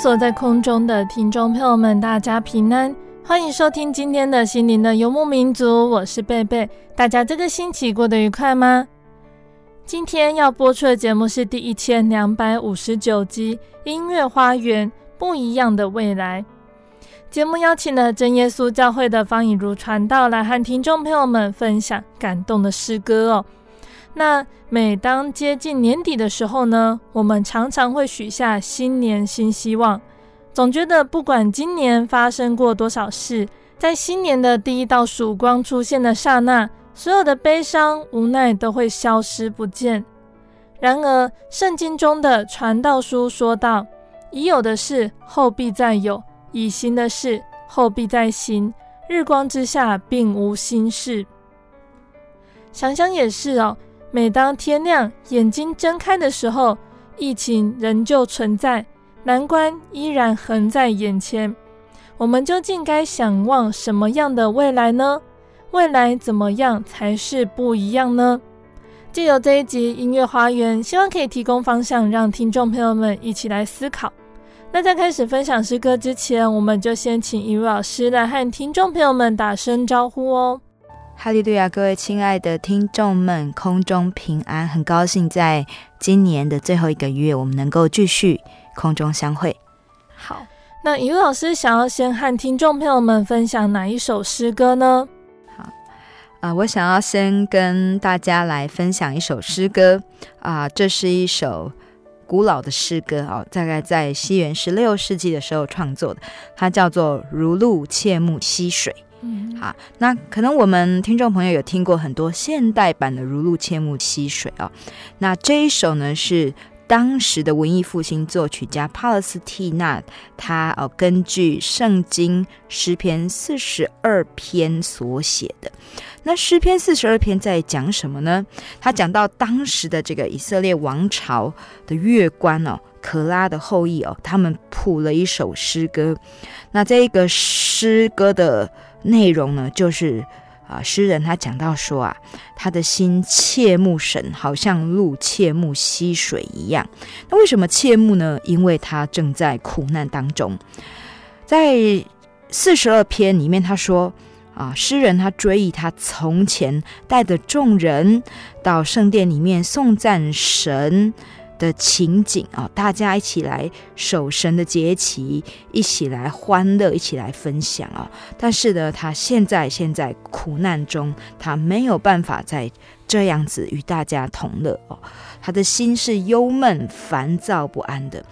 所在空中的听众朋友们，大家平安，欢迎收听今天的心灵的游牧民族，我是贝贝。大家这个星期过得愉快吗？今天要播出的节目是第一千两百五十九集《音乐花园不一样的未来》。节目邀请了真耶稣教会的方以如传道来和听众朋友们分享感动的诗歌哦。那每当接近年底的时候呢，我们常常会许下新年新希望，总觉得不管今年发生过多少事，在新年的第一道曙光出现的刹那，所有的悲伤无奈都会消失不见。然而，圣经中的传道书说道：“已有的事后必再有，已行的事后必再行，日光之下并无新事。”想想也是哦。每当天亮，眼睛睁开的时候，疫情仍旧存在，难关依然横在眼前。我们究竟该想望什么样的未来呢？未来怎么样才是不一样呢？借由这一集音乐花园，希望可以提供方向，让听众朋友们一起来思考。那在开始分享诗歌之前，我们就先请一位老师来和听众朋友们打声招呼哦。哈利路亚！各位亲爱的听众们，空中平安，很高兴在今年的最后一个月，我们能够继续空中相会。好，那以如老师想要先和听众朋友们分享哪一首诗歌呢？好，啊、呃，我想要先跟大家来分享一首诗歌啊、呃，这是一首古老的诗歌哦，大概在西元十六世纪的时候创作的，它叫做《如露切慕溪水》。嗯，好，那可能我们听众朋友有听过很多现代版的《如露切慕溪水》哦，那这一首呢是当时的文艺复兴作曲家帕勒斯蒂纳，他哦根据圣经诗篇四十二篇所写的。那诗篇四十二篇在讲什么呢？他讲到当时的这个以色列王朝的月官哦，可拉的后裔哦，他们谱了一首诗歌。那这一个诗歌的。内容呢，就是啊，诗人他讲到说啊，他的心切慕神，好像鹿切慕溪水一样。那为什么切慕呢？因为他正在苦难当中。在四十二篇里面，他说啊，诗人他追忆他从前带着众人到圣殿里面颂赞神的情景啊，大家一起来守神的节期，一起来欢乐，一起来分享啊。但是呢，他现在现在苦难中，他没有办法再这样子与大家同乐哦。他的心是忧闷、烦躁不安的。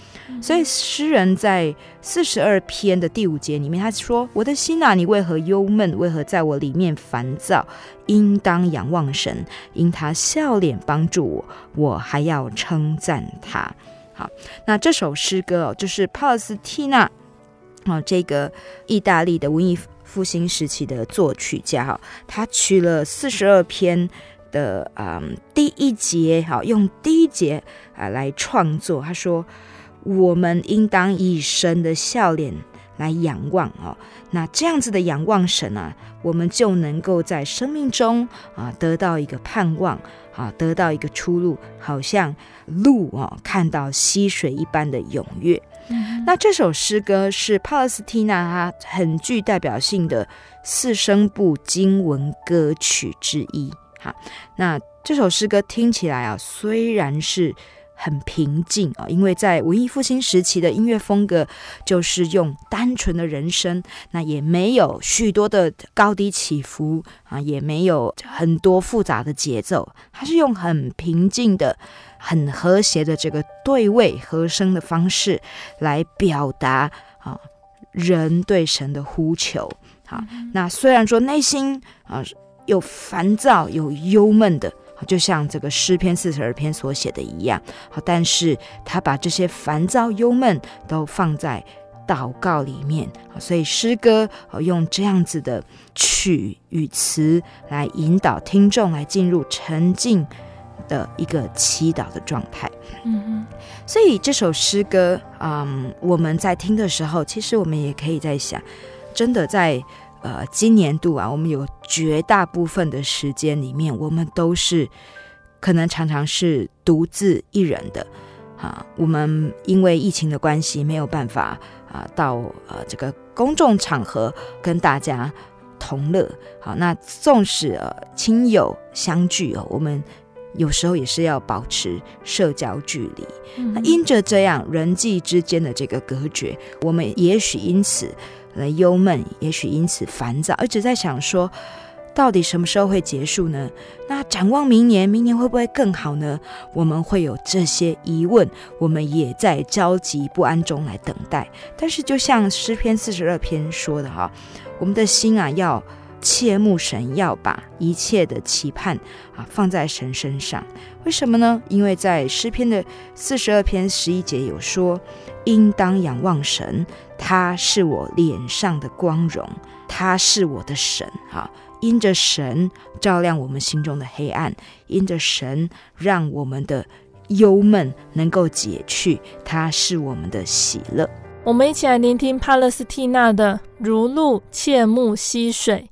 所以诗人在四十二篇的第五节里面，他说：“我的心啊，你为何忧闷？为何在我里面烦躁？应当仰望神，因他笑脸帮助我，我还要称赞他。”好，那这首诗歌哦，就是帕勒斯蒂娜哦，这个意大利的文艺复兴时期的作曲家哦，他取了四十二篇的嗯第一节，好，用第一节啊来创作。他说。我们应当以神的笑脸来仰望哦。那这样子的仰望神啊，我们就能够在生命中啊得到一个盼望啊，得到一个出路，好像鹿哦看到溪水一般的踊跃。嗯、那这首诗歌是帕勒斯蒂娜它很具代表性的四声部经文歌曲之一。哈，那这首诗歌听起来啊，虽然是很平静啊，因为在文艺复兴时期的音乐风格就是用单纯的人声，那也没有许多的高低起伏啊，也没有很多复杂的节奏，它是用很平静的。很和谐的这个对位和声的方式来表达啊，人对神的呼求。好，那虽然说内心啊有烦躁、有忧闷的，就像这个诗篇四十二篇所写的一样，好，但是他把这些烦躁、忧闷都放在祷告里面。所以诗歌用这样子的曲与词来引导听众来进入沉静。的一个祈祷的状态，嗯嗯，所以这首诗歌，嗯，我们在听的时候，其实我们也可以在想，真的在呃今年度啊，我们有绝大部分的时间里面，我们都是可能常常是独自一人的，啊，我们因为疫情的关系，没有办法啊到呃这个公众场合跟大家同乐，好，那纵使呃亲友相聚哦，我们。有时候也是要保持社交距离，嗯、那因着这样人际之间的这个隔绝，我们也许因此来忧闷，也许因此烦躁，而且在想说，到底什么时候会结束呢？那展望明年，明年会不会更好呢？我们会有这些疑问，我们也在焦急不安中来等待。但是，就像诗篇四十二篇说的哈，我们的心啊要。切慕神，要把一切的期盼啊放在神身上。为什么呢？因为在诗篇的四十二篇十一节有说：“应当仰望神，他是我脸上的光荣，他是我的神。”哈，因着神照亮我们心中的黑暗，因着神让我们的忧闷能够解去，他是我们的喜乐。我们一起来聆听帕勒斯蒂娜的《如露切木溪水》。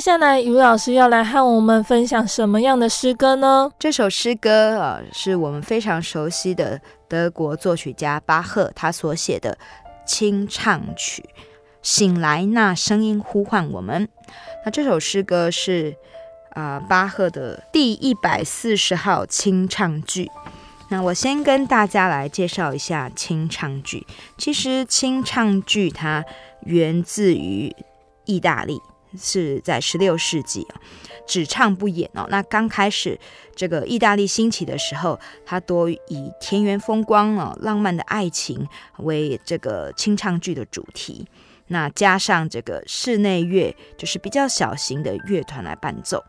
下来，于老师要来和我们分享什么样的诗歌呢？这首诗歌啊，是我们非常熟悉的德国作曲家巴赫他所写的清唱曲。醒来，那声音呼唤我们。那这首诗歌是啊、呃，巴赫的第一百四十号清唱剧。那我先跟大家来介绍一下清唱剧。其实清唱剧它源自于意大利，是在十六世纪啊，只唱不演哦。那刚开始这个意大利兴起的时候，它多以田园风光啊、浪漫的爱情为这个清唱剧的主题。那加上这个室内乐，就是比较小型的乐团来伴奏。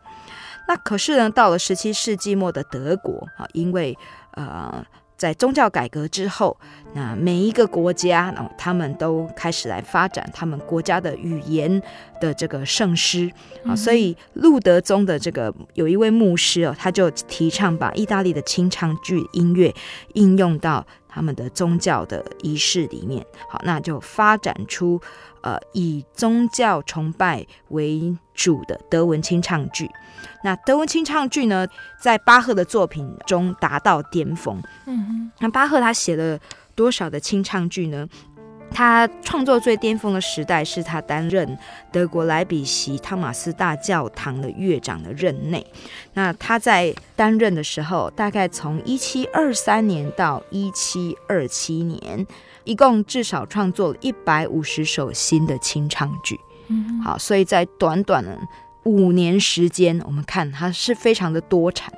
那可是呢，到了十七世纪末的德国啊，因为呃，在宗教改革之后，那每一个国家哦，他们都开始来发展他们国家的语言的这个圣诗啊，所以路德宗的这个有一位牧师哦，他就提倡把意大利的清唱剧音乐应用到他们的宗教的仪式里面。好，那就发展出呃以宗教崇拜为主的德文清唱剧。那德文清唱剧呢，在巴赫的作品中达到巅峰。嗯哼，那巴赫他写了多少的清唱剧呢？他创作最巅峰的时代是他担任德国莱比锡汤马斯大教堂的乐长的任内。那他在担任的时候，大概从一七二三年到一七二七年，一共至少创作了一百五十首新的清唱剧。嗯，好，所以在短短的五年时间，我们看它是非常的多产，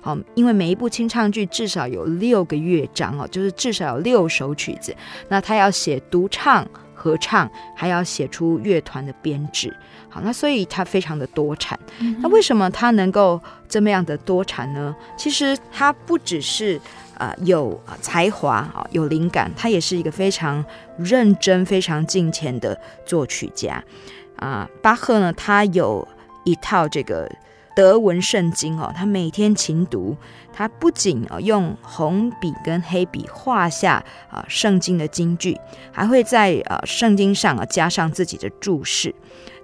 好，因为每一部清唱剧至少有六个乐章哦，就是至少有六首曲子。那他要写独唱、合唱，还要写出乐团的编制。好，那所以它非常的多产。那为什么它能够这么样的多产呢？其实它不只是呃有才华啊，有灵感，他也是一个非常认真、非常敬虔的作曲家啊。巴赫呢，他有。一套这个德文圣经哦，他每天勤读，他不仅啊用红笔跟黑笔画下啊圣经的金句，还会在啊圣经上啊加上自己的注释。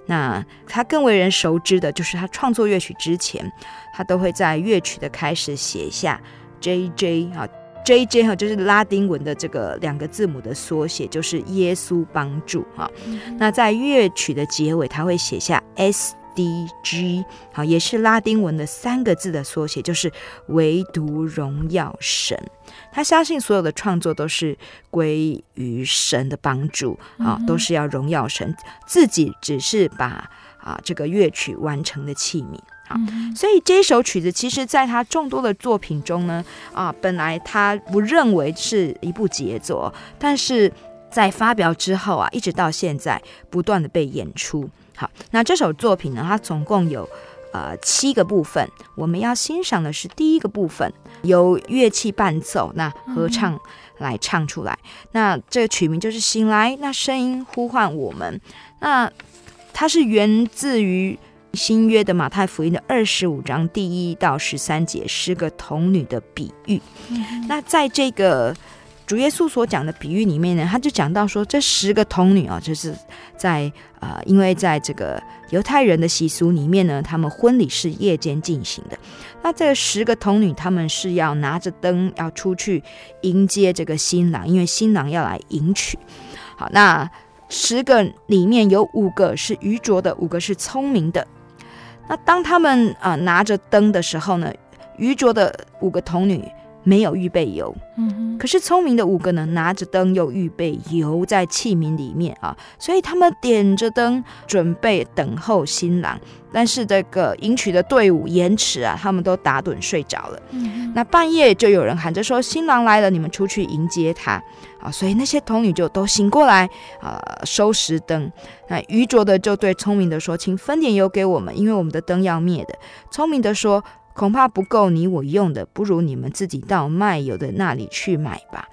那他更为人熟知的就是他创作乐曲之前，他都会在乐曲的开始写下 J J 啊 J J 哈，就是拉丁文的这个两个字母的缩写，就是耶稣帮助哈。那在乐曲的结尾，他会写下 S。D G 好，也是拉丁文的三个字的缩写，就是唯独荣耀神。他相信所有的创作都是归于神的帮助啊，都是要荣耀神，自己只是把啊这个乐曲完成的器皿啊。所以这首曲子，其实在他众多的作品中呢，啊，本来他不认为是一部杰作，但是在发表之后啊，一直到现在不断的被演出。好，那这首作品呢，它总共有呃七个部分。我们要欣赏的是第一个部分，由乐器伴奏，那合唱来唱出来。嗯、那这个曲名就是《醒来》，那声音呼唤我们。那它是源自于新约的马太福音的二十五章第一到十三节，十个童女的比喻。嗯、那在这个主耶稣所讲的比喻里面呢，他就讲到说，这十个童女啊，就是在呃，因为在这个犹太人的习俗里面呢，他们婚礼是夜间进行的。那这十个童女，他们是要拿着灯要出去迎接这个新郎，因为新郎要来迎娶。好，那十个里面有五个是愚拙的，五个是聪明的。那当他们啊、拿着灯的时候呢，愚拙的五个童女。没有预备油，嗯，可是聪明的五个呢，拿着灯又预备油在器皿里面啊，所以他们点着灯准备等候新郎，但是这个迎娶的队伍延迟啊，他们都打盹睡着了。嗯，那半夜就有人喊着说：“新郎来了，你们出去迎接他。”啊，所以那些童女就都醒过来啊，收拾灯。那愚拙的就对聪明的说：“请分点油给我们，因为我们的灯要灭的。”聪明的说。恐怕不够你我用的，不如你们自己到卖油的那里去买吧。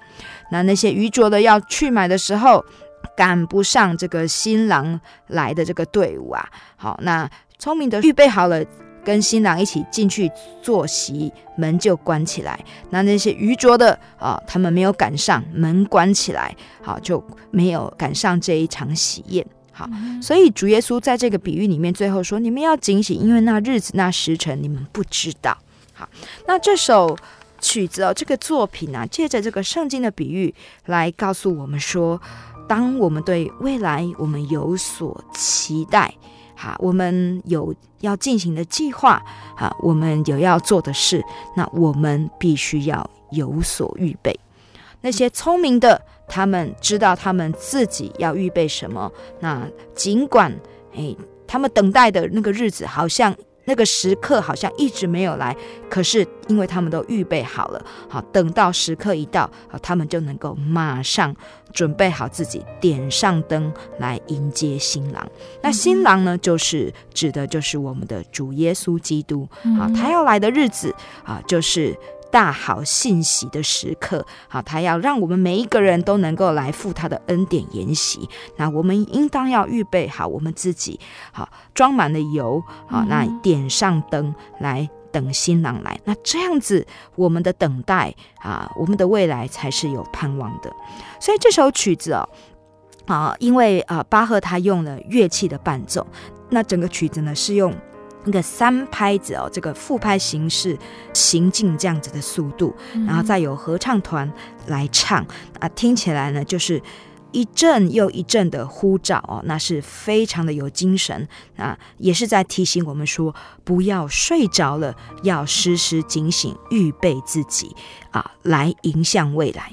那那些愚拙的要去买的时候，赶不上这个新郎来的这个队伍啊。好，那聪明的预备好了，跟新郎一起进去坐席，门就关起来。那那些愚拙的啊，他们没有赶上，门关起来，好，就没有赶上这一场喜宴。好，所以主耶稣在这个比喻里面最后说：“你们要警醒，因为那日子、那时辰你们不知道。”好，那这首曲子哦，这个作品啊，借着这个圣经的比喻来告诉我们说，当我们对未来我们有所期待，好，我们有要进行的计划，好，我们有要做的事，那我们必须要有所预备。那些聪明的，他们知道他们自己要预备什么。那尽管，诶，他们等待的那个日子，好像那个时刻好像一直没有来，可是因为他们都预备好了，好，等到时刻一到，好，他们就能够马上准备好自己，点上灯来迎接新郎。那新郎呢，就是指的就是我们的主耶稣基督。好，他要来的日子啊，就是。大好信喜的时刻，好，他要让我们每一个人都能够来赴他的恩典筵席。那我们应当要预备好我们自己，好，装满了油，好，那点上灯来等新郎来。那这样子，我们的等待啊，我们的未来才是有盼望的。所以这首曲子哦，啊，因为啊，巴赫他用了乐器的伴奏，那整个曲子呢是用。那个三拍子哦，这个复拍形式行进这样子的速度，然后再有合唱团来唱。啊，听起来呢就是一阵又一阵的呼召哦，那是非常的有精神。啊，也是在提醒我们说，不要睡着了，要时时警醒，预备自己啊，来迎向未来。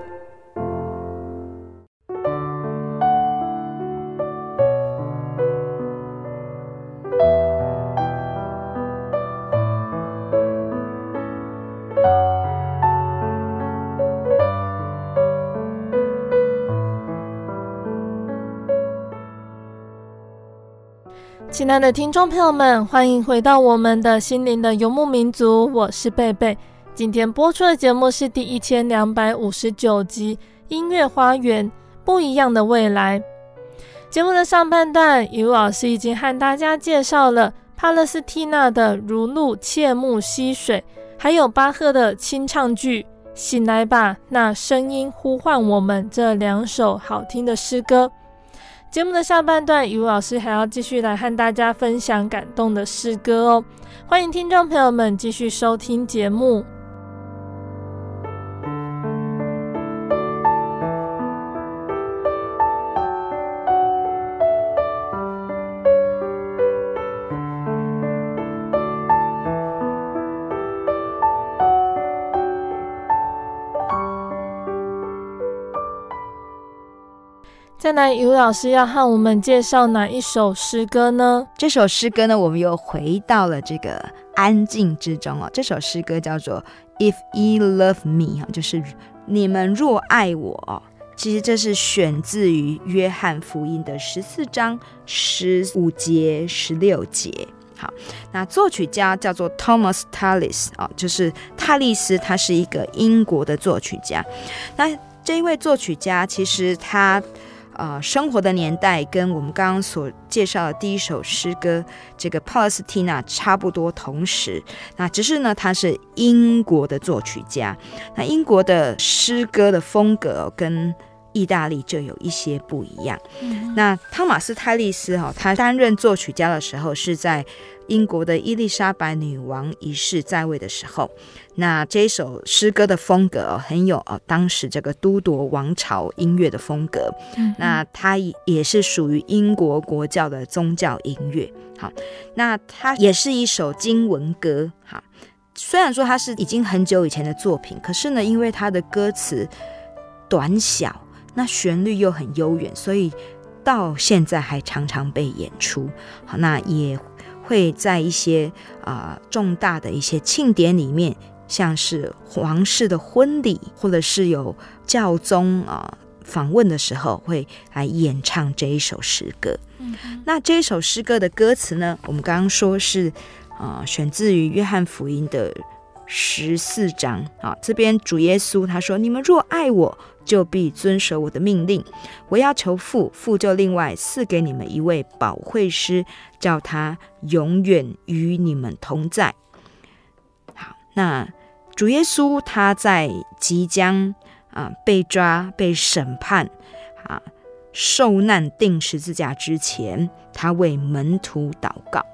亲爱的听众朋友们，欢迎回到我们的心灵的游牧民族，我是贝贝。今天播出的节目是第一千两百五十九集《音乐花园不一样的未来》。节目的上半段，雨老师已经和大家介绍了帕勒斯蒂娜的《如露切慕溪水》，还有巴赫的清唱剧《醒来吧，那声音呼唤我们》这两首好听的诗歌。节目的下半段，雨老师还要继续来和大家分享感动的诗歌哦。欢迎听众朋友们继续收听节目。再来，尤老师要和我们介绍哪一首诗歌呢？这首诗歌呢，我们又回到了这个安静之中哦。这首诗歌叫做《If Ye Love Me 哈》，就是你们若爱我。其实这是选自于约翰福音的十四章十五节、十六节。好，那作曲家叫做 Thomas Tallis 啊，就是泰利斯，他是一个英国的作曲家。那这一位作曲家，其实他。啊、呃，生活的年代跟我们刚刚所介绍的第一首诗歌，这个帕勒斯蒂娜差不多同时。那只是呢，他是英国的作曲家。那英国的诗歌的风格跟意大利就有一些不一样。嗯、那汤马斯泰利斯哈，他担任作曲家的时候是在。英国的伊丽莎白女王一世在位的时候，那这首诗歌的风格哦，很有哦，当时这个都铎王朝音乐的风格。嗯，那它也是属于英国国教的宗教音乐。好，那它也是一首经文歌。好，虽然说它是已经很久以前的作品，可是呢，因为它的歌词短小，那旋律又很悠远，所以到现在还常常被演出。好，那也。会在一些啊、呃、重大的一些庆典里面，像是皇室的婚礼，或者是有教宗啊、呃、访问的时候，会来演唱这一首诗歌。嗯、那这一首诗歌的歌词呢，我们刚刚说是啊、呃、选自于约翰福音的十四章啊，这边主耶稣他说：“你们若爱我。”就必遵守我的命令。我要求父，父就另外赐给你们一位保惠师，叫他永远与你们同在。好，那主耶稣他在即将啊被抓、被审判、啊受难、钉十字架之前，他为门徒祷告，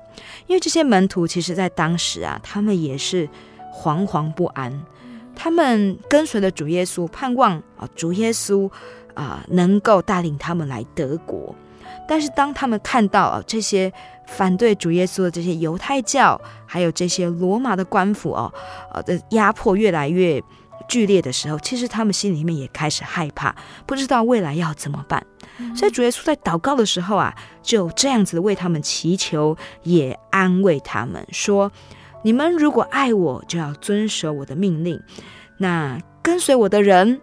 因为这些门徒其实在当时啊，他们也是惶惶不安。他们跟随了主耶稣，盼望啊，主耶稣啊能够带领他们来德国。但是当他们看到啊这些反对主耶稣的这些犹太教，还有这些罗马的官府哦，呃的压迫越来越剧烈的时候，其实他们心里面也开始害怕，不知道未来要怎么办。所以主耶稣在祷告的时候啊，就这样子为他们祈求，也安慰他们说。你们如果爱我，就要遵守我的命令。那跟随我的人，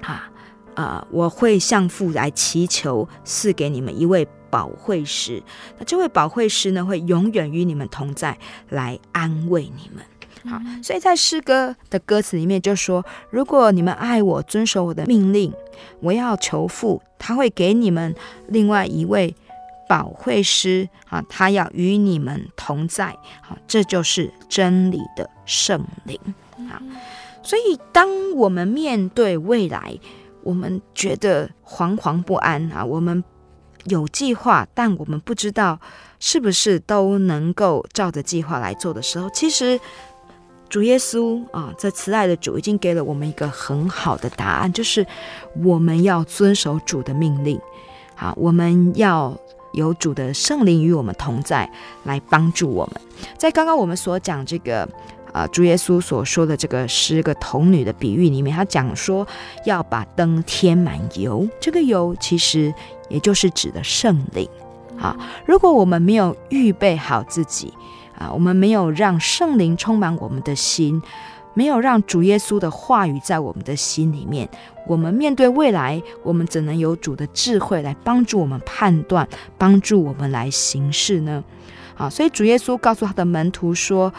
啊啊、呃，我会向父来祈求，赐给你们一位保惠师。那这位保惠师呢，会永远与你们同在，来安慰你们。好，所以在诗歌的歌词里面就说：如果你们爱我，遵守我的命令，我要求父，他会给你们另外一位保惠师啊，他要与你们同在。好，这就是真理的圣灵。啊，所以当我们面对未来，我们觉得惶惶不安啊，我们有计划，但我们不知道是不是都能够照着计划来做的时候，其实。主耶稣啊，这慈爱的主已经给了我们一个很好的答案，就是我们要遵守主的命令，好，我们要有主的圣灵与我们同在，来帮助我们。在刚刚我们所讲这个啊，主耶稣所说的这个十个童女的比喻里面，他讲说要把灯添满油，这个油其实也就是指的圣灵。啊，如果我们没有预备好自己。啊，我们没有让圣灵充满我们的心，没有让主耶稣的话语在我们的心里面。我们面对未来，我们怎能有主的智慧来帮助我们判断，帮助我们来行事呢？啊，所以主耶稣告诉他的门徒说：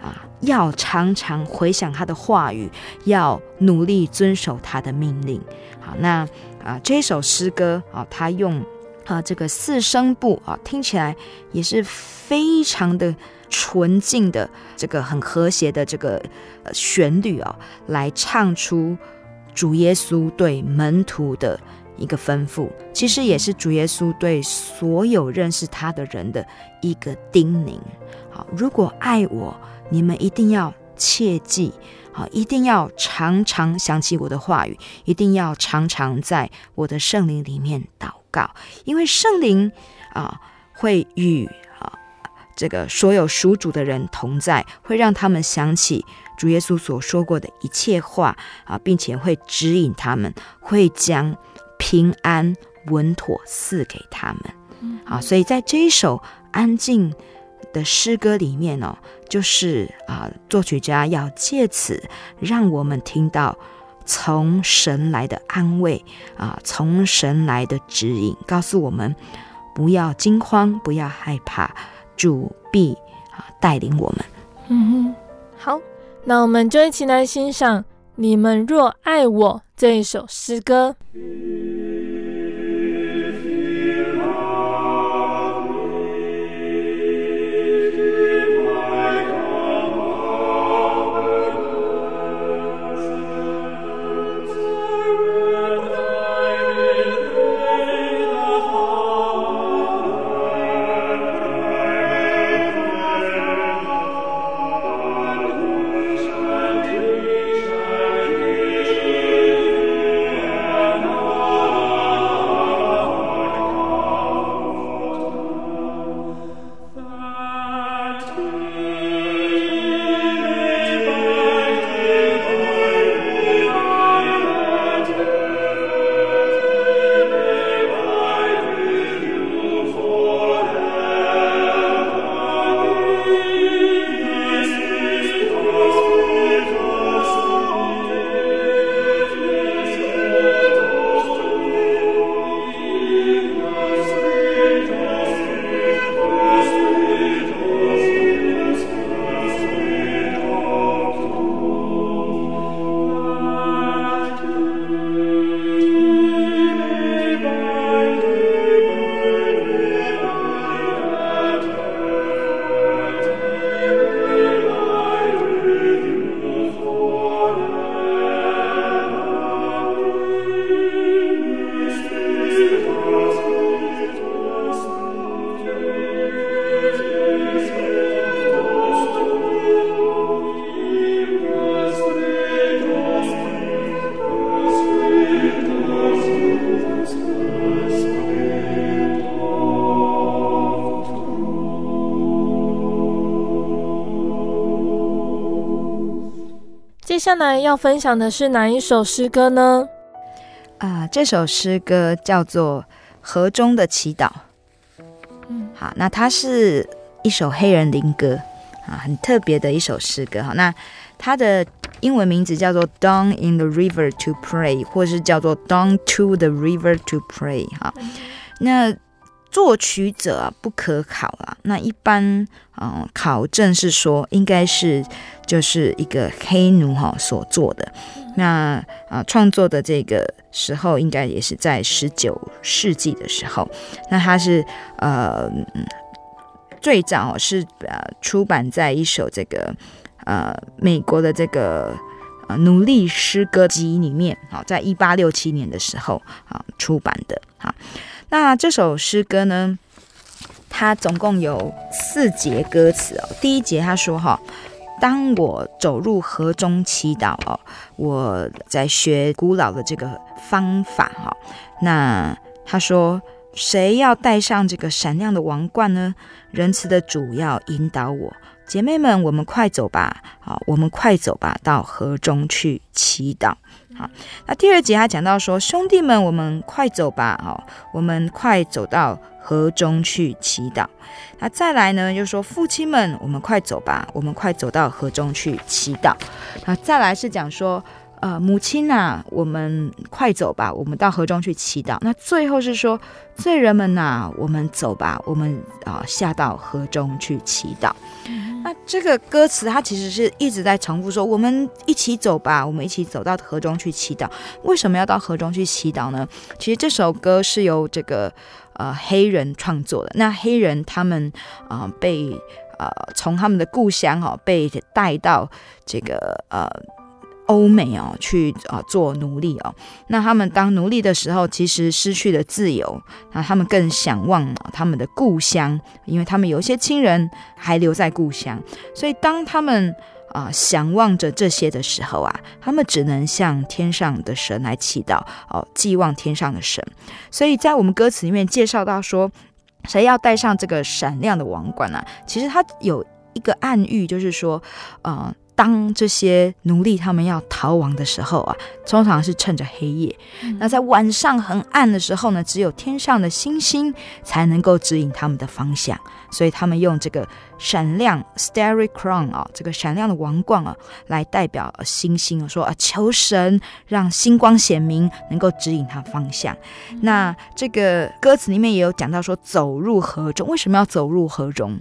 啊，要常常回想他的话语，要努力遵守他的命令。好，那啊，这首诗歌啊，他用。啊，这个四声部啊，听起来也是非常的纯净的，这个很和谐的这个旋律啊，来唱出主耶稣对门徒的一个吩咐，其实也是主耶稣对所有认识他的人的一个叮咛。好，如果爱我，你们一定要切记，好，一定要常常想起我的话语，一定要常常在我的圣灵里面祷告，因为圣灵啊会与这个所有属主的人同在，会让他们想起主耶稣所说过的一切话啊，并且会指引他们，会将平安稳妥赐给他们。啊，所以在这一首安静的诗歌里面哦，就是啊作曲家要借此让我们听到。从神来的安慰啊，从神来的指引，告诉我们不要惊慌，不要害怕，主必啊带领我们。嗯哼，好，那我们就一起来欣赏《你们若爱我》这一首诗歌。下来要分享的是哪一首诗歌呢？啊、呃，这首诗歌叫做《河中的祈祷》。嗯，好，那它是一首黑人灵歌啊，很特别的一首诗歌。好，那它的英文名字叫做《Down in the River to Pray》，或是叫做《Down to the River to Pray》。哈，那作曲者不可考啊。那一般嗯、呃，考证是说应该是就是一个黑奴哈所做的。那啊，创作的这个时候应该也是在十九世纪的时候。那他是呃，最早是呃出版在一首这个呃美国的这个。奴隶诗歌集里面，好，在一八六七年的时候，啊，出版的，好，那这首诗歌呢，它总共有四节歌词哦。第一节他说，哈，当我走入河中祈祷哦，我在学古老的这个方法哈。那他说，谁要戴上这个闪亮的王冠呢？仁慈的主要引导我。姐妹们，我们快走吧！好，我们快走吧，到河中去祈祷。好，那第二节他讲到说，兄弟们，我们快走吧！好，我们快走到河中去祈祷。那再来呢，就说父亲们，我们快走吧！我们快走到河中去祈祷。那再来是讲说。呃，母亲呐、啊，我们快走吧，我们到河中去祈祷。那最后是说，罪人们呐、啊，我们走吧，我们啊、呃、下到河中去祈祷。嗯、那这个歌词它其实是一直在重复说，我们一起走吧，我们一起走到河中去祈祷。为什么要到河中去祈祷呢？其实这首歌是由这个呃黑人创作的。那黑人他们啊、呃、被呃从他们的故乡哈、哦、被带到这个呃。欧美哦，去啊做奴隶哦。那他们当奴隶的时候，其实失去了自由。那他们更想望他们的故乡，因为他们有一些亲人还留在故乡。所以当他们啊想望着这些的时候啊，他们只能向天上的神来祈祷哦，寄望天上的神。所以在我们歌词里面介绍到说，谁要戴上这个闪亮的王冠呢、啊？其实他有一个暗喻，就是说，呃。当这些奴隶他们要逃亡的时候啊，通常是趁着黑夜。嗯、那在晚上很暗的时候呢，只有天上的星星才能够指引他们的方向。所以他们用这个闪亮 （starry crown） 啊，这个闪亮的王冠啊，来代表星星，说啊，求神让星光显明，能够指引他方向。嗯、那这个歌词里面也有讲到说，走入河中，为什么要走入河中？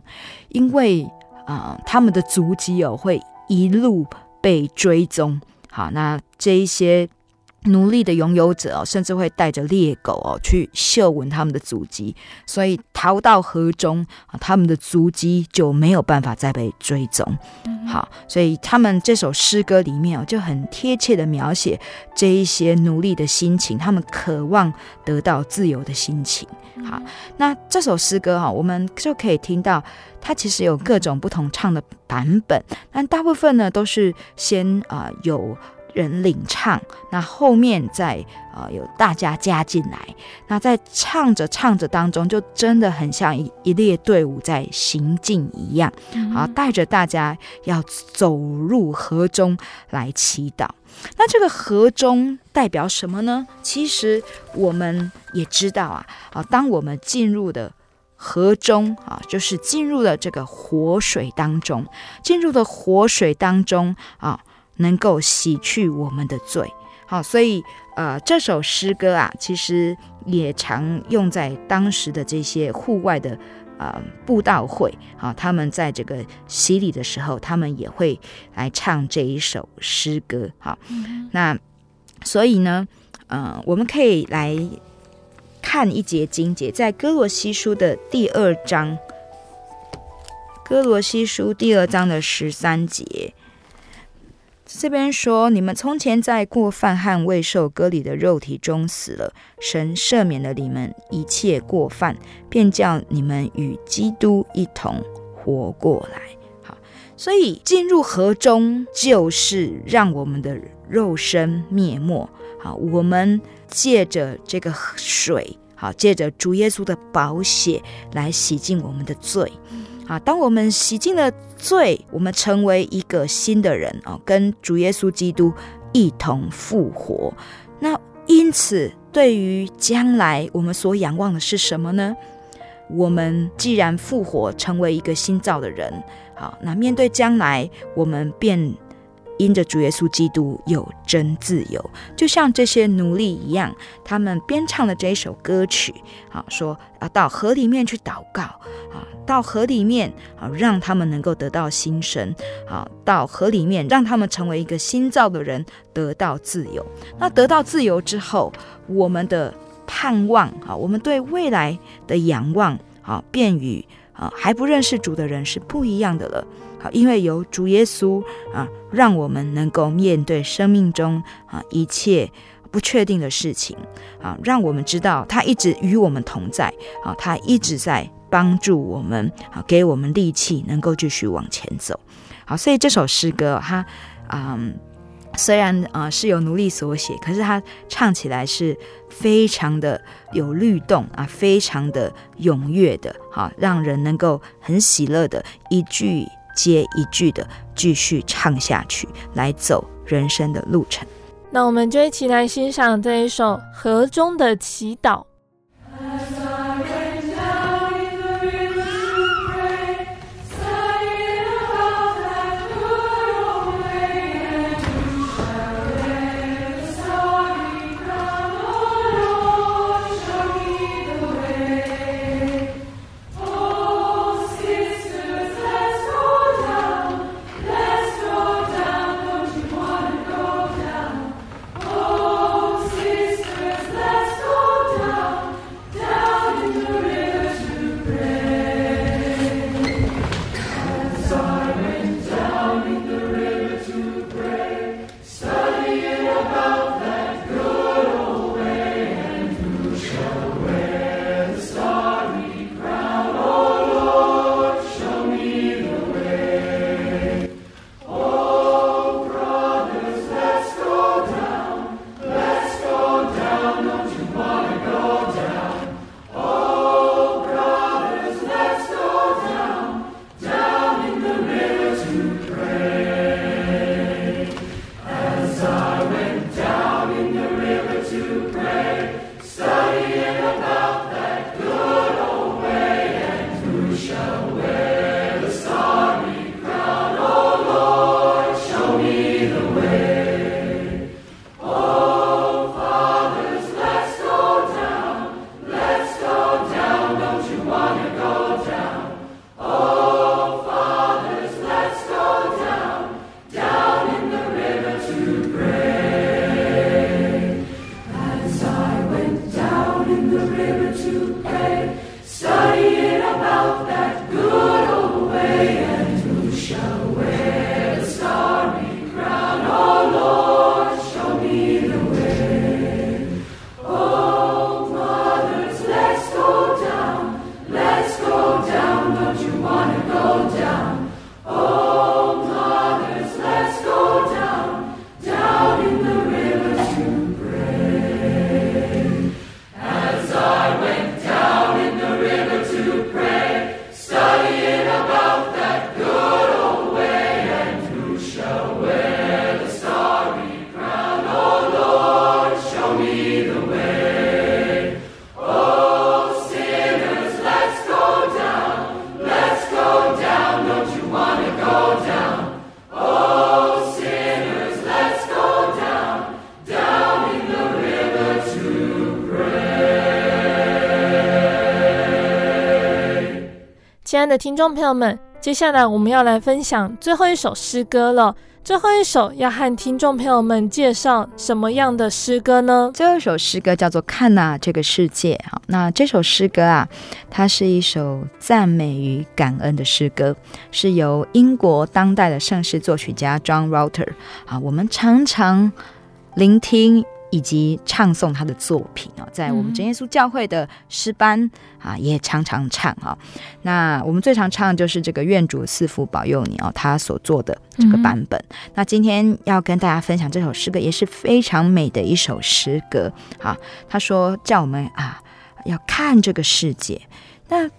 因为啊、呃，他们的足迹哦会。一路被追踪，好，那这一些奴隶的拥有者哦，甚至会带着猎狗哦去嗅闻他们的足迹，所以逃到河中啊，他们的足迹就没有办法再被追踪。好，所以他们这首诗歌里面哦，就很贴切的描写这一些奴隶的心情，他们渴望得到自由的心情。好，那这首诗歌哈，我们就可以听到。它其实有各种不同唱的版本，但大部分呢都是先啊、呃、有人领唱，那后面再啊、呃、有大家加进来，那在唱着唱着当中，就真的很像一一列队伍在行进一样，啊带着大家要走入河中来祈祷。那这个河中代表什么呢？其实我们也知道啊，啊当我们进入的。河中啊，就是进入了这个活水当中，进入的活水当中啊，能够洗去我们的罪。好，所以呃，这首诗歌啊，其实也常用在当时的这些户外的呃布道会啊，他们在这个洗礼的时候，他们也会来唱这一首诗歌。好，那所以呢，嗯、呃，我们可以来。看一节经节，在哥罗西书的第二章，哥罗西书第二章的十三节，这边说：你们从前在过犯和未受割礼的肉体中死了，神赦免了你们一切过犯，便叫你们与基督一同活过来。好，所以进入河中就是让我们的肉身灭没。好，我们。借着这个水，好，借着主耶稣的宝血来洗净我们的罪，啊，当我们洗净了罪，我们成为一个新的人啊，跟主耶稣基督一同复活。那因此，对于将来我们所仰望的是什么呢？我们既然复活，成为一个新造的人，好，那面对将来，我们便因着主耶稣基督有真自由，就像这些奴隶一样，他们编唱了这一首歌曲，啊，说啊，到河里面去祷告，啊，到河里面啊，让他们能够得到新生，啊，到河里面让他们成为一个新造的人，得到自由。那得到自由之后，我们的盼望，啊，我们对未来的仰望，啊，便与啊还不认识主的人是不一样的了。好，因为有主耶稣啊，让我们能够面对生命中啊一切不确定的事情啊，让我们知道他一直与我们同在啊，他一直在帮助我们啊，给我们力气，能够继续往前走。好，所以这首诗歌它嗯，虽然啊是由奴隶所写，可是它唱起来是非常的有律动啊，非常的踊跃的，好，让人能够很喜乐的一句。接一句的继续唱下去，来走人生的路程。那我们就一起来欣赏这一首《河中的祈祷》。的听众朋友们，接下来我们要来分享最后一首诗歌了。最后一首要和听众朋友们介绍什么样的诗歌呢？最后一首诗歌叫做《看哪，这个世界》。好，那这首诗歌啊，它是一首赞美与感恩的诗歌，是由英国当代的盛世作曲家 John Rutter 啊，我们常常聆听。以及唱诵他的作品啊，在我们真耶稣教会的诗班啊，也常常唱啊。那我们最常唱的就是这个愿主赐福保佑你哦，他所做的这个版本。那今天要跟大家分享这首诗歌，也是非常美的一首诗歌啊。他说叫我们啊，要看这个世界，那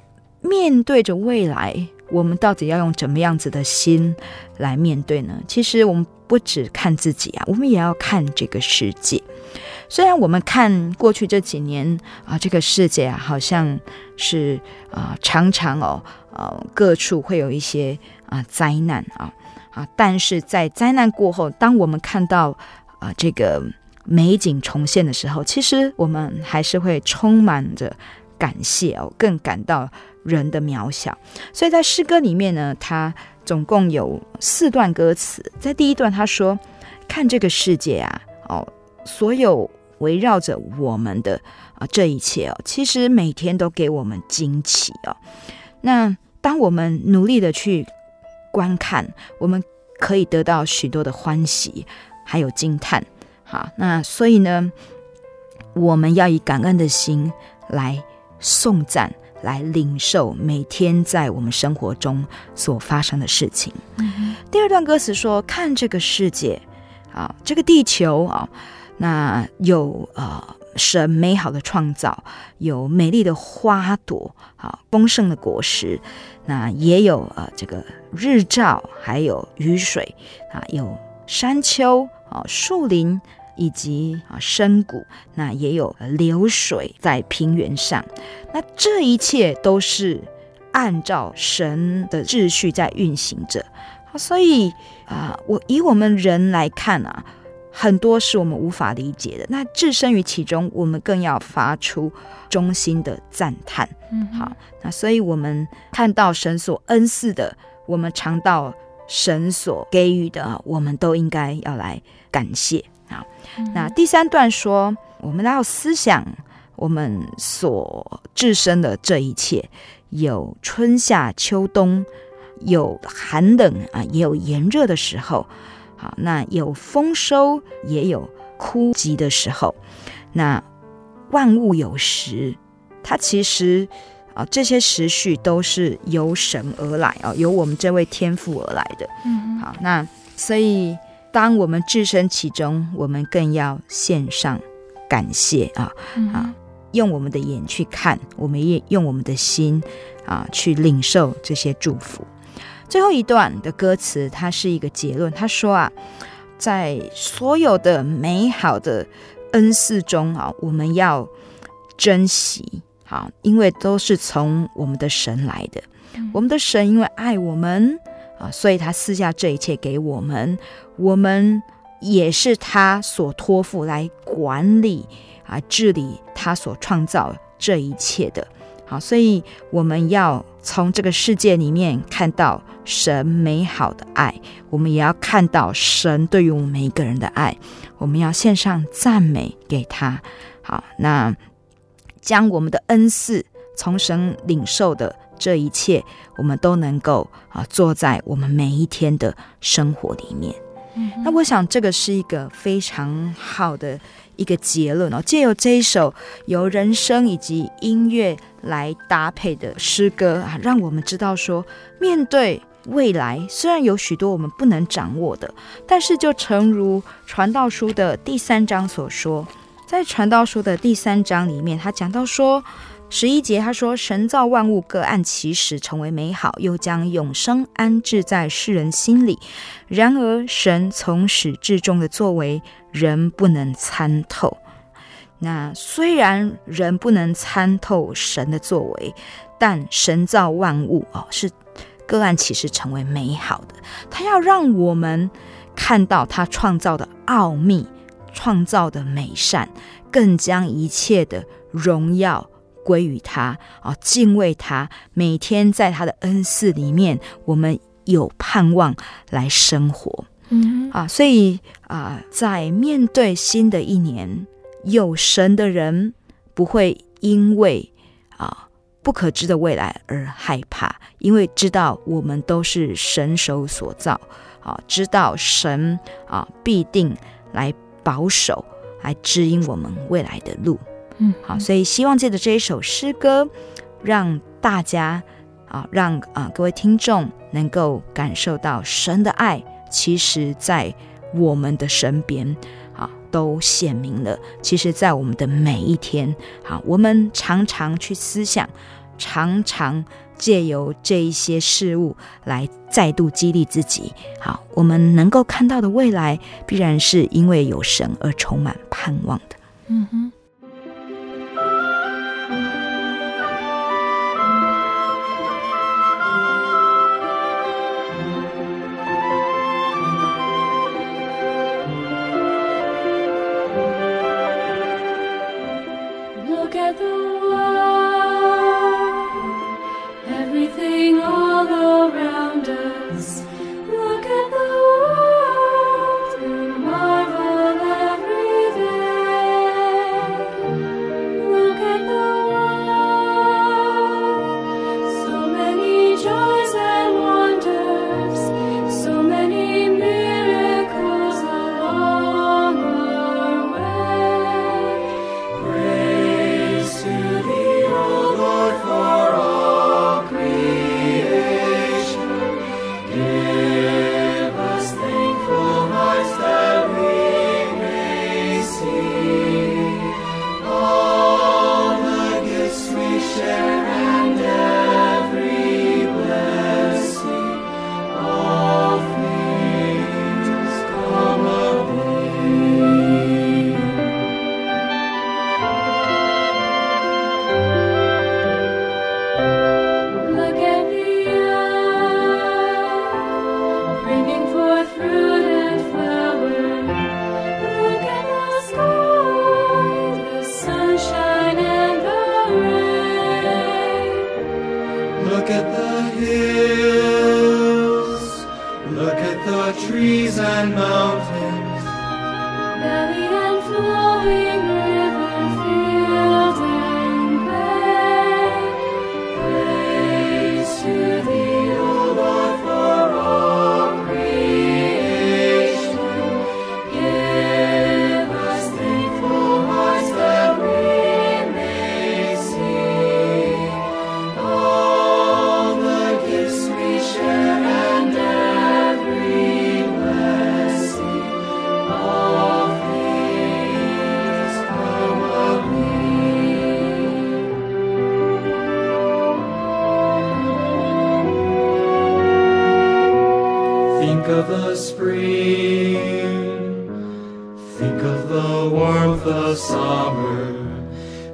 面对着未来，我们到底要用怎么样子的心来面对呢？其实我们不只看自己啊，我们也要看这个世界。虽然我们看过去这几年啊，这个世界啊，好像是啊，常常哦，呃，各处会有一些啊灾难啊啊，但是在灾难过后，当我们看到啊这个美景重现的时候，其实我们还是会充满着感谢哦，更感到人的渺小。所以在诗歌里面呢，它总共有四段歌词。在第一段，他说：“看这个世界啊，哦，所有围绕着我们的啊这一切哦，其实每天都给我们惊奇哦。那当我们努力的去观看，我们可以得到许多的欢喜，还有惊叹。好，那所以呢，我们要以感恩的心来颂赞，来领受每天在我们生活中所发生的事情。嗯、第二段歌词说：“看这个世界啊，这个地球啊，那有呃神美好的创造，有美丽的花朵啊，丰盛的果实，那也有呃这个日照，还有雨水啊，有山丘啊，树林。”以及啊深谷，那也有流水在平原上，那这一切都是按照神的秩序在运行着。所以啊，我以我们人来看啊，很多是我们无法理解的。那置身于其中，我们更要发出衷心的赞叹。嗯，好，那所以我们看到神所恩赐的，我们尝到神所给予的，我们都应该要来感谢。好，那第三段说，我们要思想我们所置身的这一切，有春夏秋冬，有寒冷啊，也有炎热的时候。好，那有丰收，也有枯竭的时候。那万物有时，它其实啊，这些时序都是由神而来啊，由我们这位天父而来的。嗯，好，那所以。当我们置身其中，我们更要献上感谢啊、嗯、啊！用我们的眼去看，我们也用我们的心啊去领受这些祝福。最后一段的歌词，它是一个结论。他说啊，在所有的美好的恩赐中啊，我们要珍惜好，因为都是从我们的神来的。嗯、我们的神因为爱我们。啊，所以他赐下这一切给我们，我们也是他所托付来管理啊、治理他所创造这一切的。好，所以我们要从这个世界里面看到神美好的爱，我们也要看到神对于我们每一个人的爱，我们要献上赞美给他。好，那将我们的恩赐从神领受的。这一切，我们都能够啊，做在我们每一天的生活里面。嗯、那我想，这个是一个非常好的一个结论哦。借由这一首由人声以及音乐来搭配的诗歌啊，让我们知道说，面对未来，虽然有许多我们不能掌握的，但是就诚如传道书的第三章所说，在传道书的第三章里面，他讲到说。十一节，他说：“神造万物，各按其时成为美好，又将永生安置在世人心里。然而，神从始至终的作为，人不能参透。那虽然人不能参透神的作为，但神造万物哦，是各按其时成为美好的。他要让我们看到他创造的奥秘，创造的美善，更将一切的荣耀。”归于他啊，敬畏他，每天在他的恩赐里面，我们有盼望来生活。嗯啊，所以啊，在面对新的一年，有神的人不会因为啊不可知的未来而害怕，因为知道我们都是神手所造啊，知道神啊必定来保守，来指引我们未来的路。嗯，好，所以希望借着这一首诗歌，让大家啊，让啊各位听众能够感受到神的爱，其实在我们的身边啊都显明了。其实，在我们的每一天，好，我们常常去思想，常常借由这一些事物来再度激励自己。好，我们能够看到的未来，必然是因为有神而充满盼望的。嗯哼。The summer.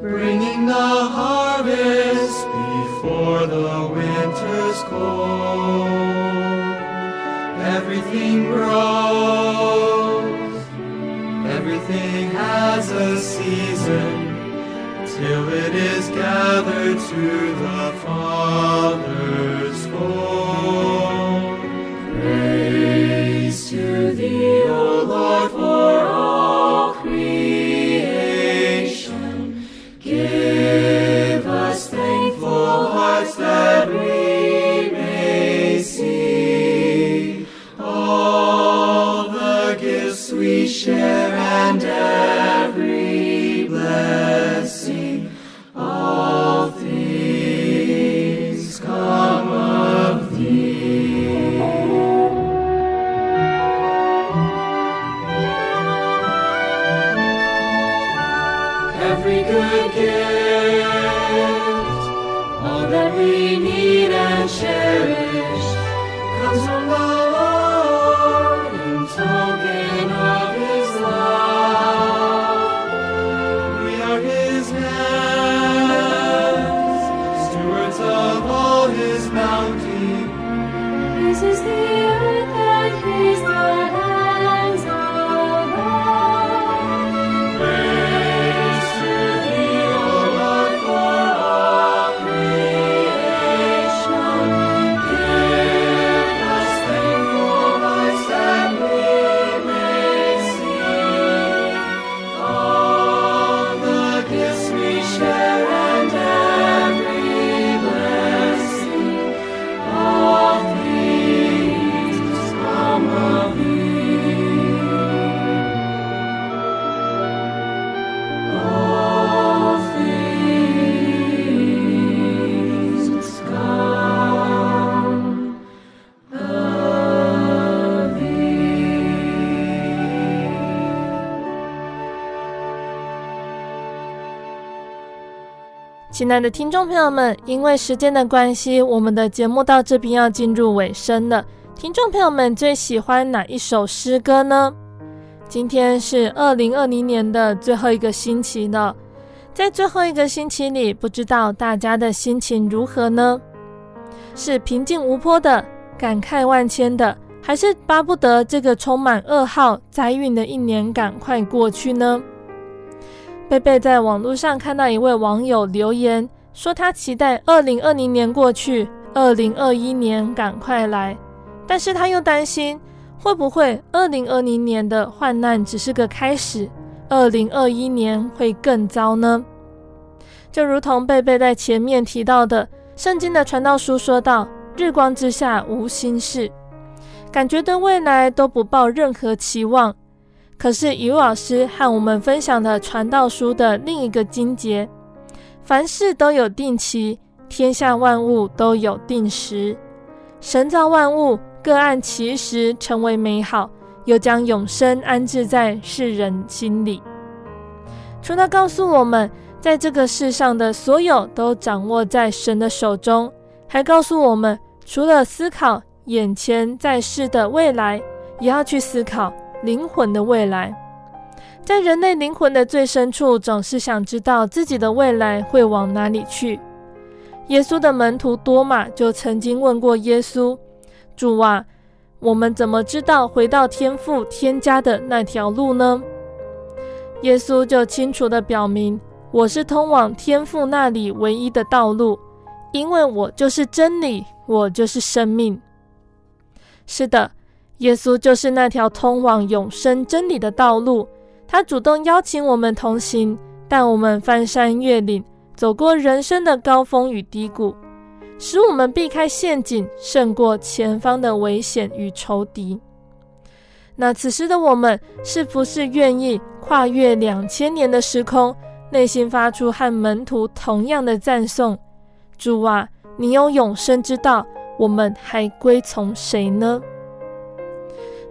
Bringing the harvest before the winter's cold. Everything grows. Everything has a season till it is gathered to the Father's fold. 亲爱的听众朋友们，因为时间的关系，我们的节目到这边要进入尾声了。听众朋友们最喜欢哪一首诗歌呢？今天是二零二零年的最后一个星期了，在最后一个星期里，不知道大家的心情如何呢？是平静无波的，感慨万千的，还是巴不得这个充满噩耗、灾运的一年赶快过去呢？贝贝在网络上看到一位网友留言，说他期待二零二零年过去，二零二一年赶快来，但是他又担心会不会二零二零年的患难只是个开始，二零二一年会更糟呢？就如同贝贝在前面提到的，圣经的传道书说到：“日光之下无新事”，感觉对未来都不抱任何期望。可是，于老师和我们分享的传道书的另一个经节：凡事都有定期，天下万物都有定时。神造万物，各按其时成为美好，又将永生安置在世人心里。除了告诉我们，在这个世上的所有都掌握在神的手中，还告诉我们，除了思考眼前在世的未来，也要去思考。灵魂的未来，在人类灵魂的最深处，总是想知道自己的未来会往哪里去。耶稣的门徒多马就曾经问过耶稣：“主啊，我们怎么知道回到天父天家的那条路呢？”耶稣就清楚地表明：“我是通往天父那里唯一的道路，因为我就是真理、我就是生命。是的，耶稣就是那条通往永生真理的道路。他主动邀请我们同行，带我们翻山越岭，走过人生的高峰与低谷，使我们避开陷阱，胜过前方的危险与仇敌。那此时的我们，是不是愿意跨越两千年的时空，内心发出和门徒同样的赞颂？主啊，你有永生之道，我们还归从谁呢？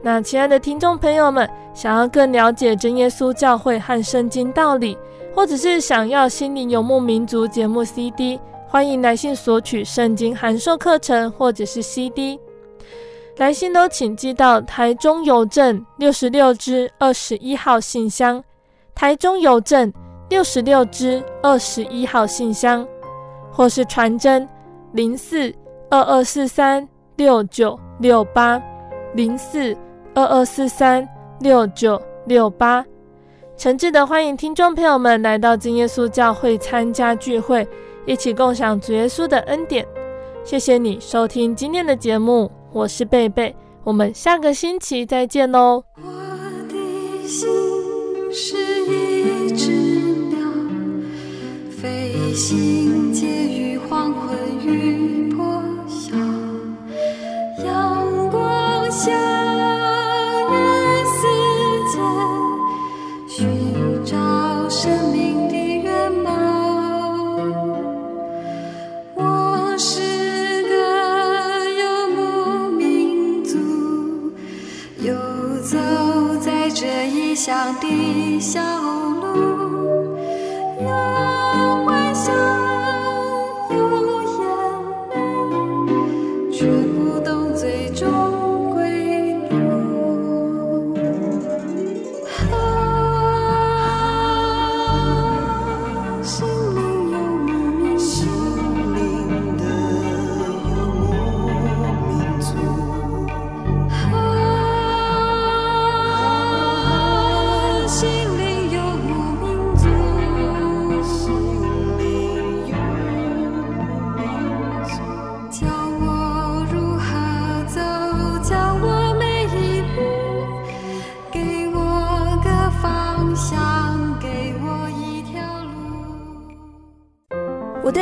那亲爱的听众朋友们，想要更了解真耶稣教会和圣经道理，或者是想要心灵游牧民族节目 CD，欢迎来信索取圣经函授课程或者是 CD。来信都请寄到台中邮政六十六支二十一号信箱，台中邮政六十六支二十一号信箱，或是传真零四二二四三六九六八零四二二四三六九六八。诚挚的欢迎听众朋友们来到真耶稣教会参加聚会，一起共享主耶稣的恩典。谢谢你收听今天的节目。我是贝贝，我们下个星期再见喽。我的心是一只鸟，飞行介于黄昏与的小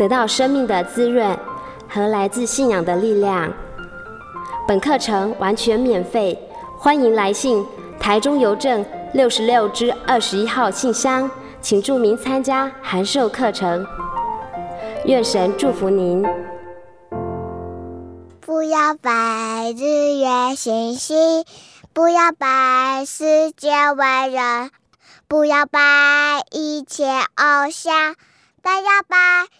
得到生命的滋润和来自信仰的力量。本课程完全免费，欢迎来信台中邮政六十六支二十一号信箱，请注明参加函授课程。愿神祝福您。不要拜日月星星，不要拜世界伟人，不要拜一切偶像，但要拜。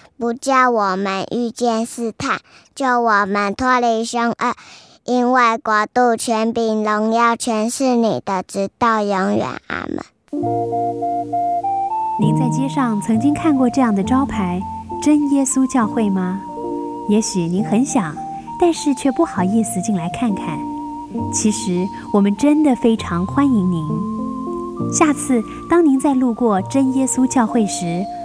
不叫我们遇见试探，救我们脱离凶恶，因为国度、权柄、荣耀，全是你的，直到永远。阿门。您在街上曾经看过这样的招牌“真耶稣教会”吗？也许您很想，但是却不好意思进来看看。其实我们真的非常欢迎您。下次当您再路过真耶稣教会时，